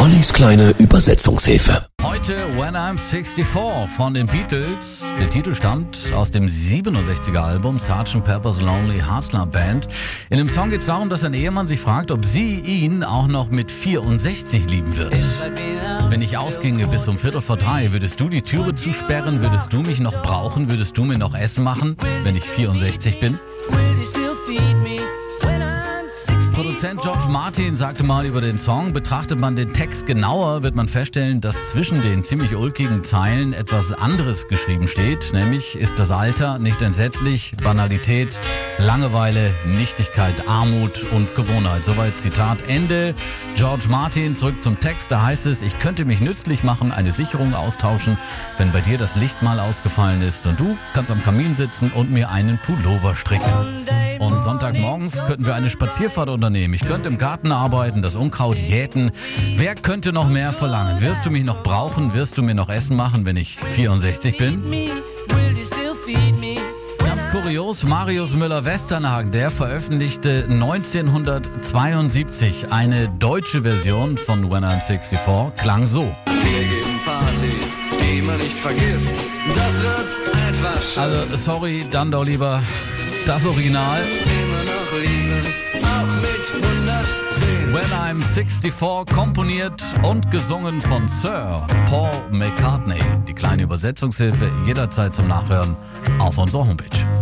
Ollis kleine Übersetzungshilfe. Heute When I'm 64 von den Beatles. Der Titel stammt aus dem 67er Album Sgt. Pepper's Lonely Hustler Band. In dem Song geht es darum, dass ein Ehemann sich fragt, ob sie ihn auch noch mit 64 lieben wird. Wenn ich ausginge bis um Viertel vor drei, würdest du die Türe zusperren? Würdest du mich noch brauchen? Würdest du mir noch Essen machen, wenn ich 64 bin? Produzent George Martin sagte mal über den Song, betrachtet man den Text genauer, wird man feststellen, dass zwischen den ziemlich ulkigen Zeilen etwas anderes geschrieben steht, nämlich ist das Alter nicht entsetzlich, Banalität, Langeweile, Nichtigkeit, Armut und Gewohnheit. Soweit Zitat Ende. George Martin zurück zum Text, da heißt es, ich könnte mich nützlich machen, eine Sicherung austauschen, wenn bei dir das Licht mal ausgefallen ist und du kannst am Kamin sitzen und mir einen Pullover stricken. Und Sonntagmorgens könnten wir eine Spazierfahrt unternehmen. Ich könnte im Garten arbeiten, das Unkraut jäten. Wer könnte noch mehr verlangen? Wirst du mich noch brauchen? Wirst du mir noch Essen machen, wenn ich 64 bin? Ganz kurios, Marius Müller-Westernhagen, der veröffentlichte 1972 eine deutsche Version von When I'm 64, klang so. Wir geben Partys, die man nicht vergisst. Das wird etwas schön. Also, sorry, dann doch lieber das Original. Immer noch Liebe, auch mit 110. When I'm 64, komponiert und gesungen von Sir Paul McCartney. Die kleine Übersetzungshilfe jederzeit zum Nachhören auf unserer Homepage.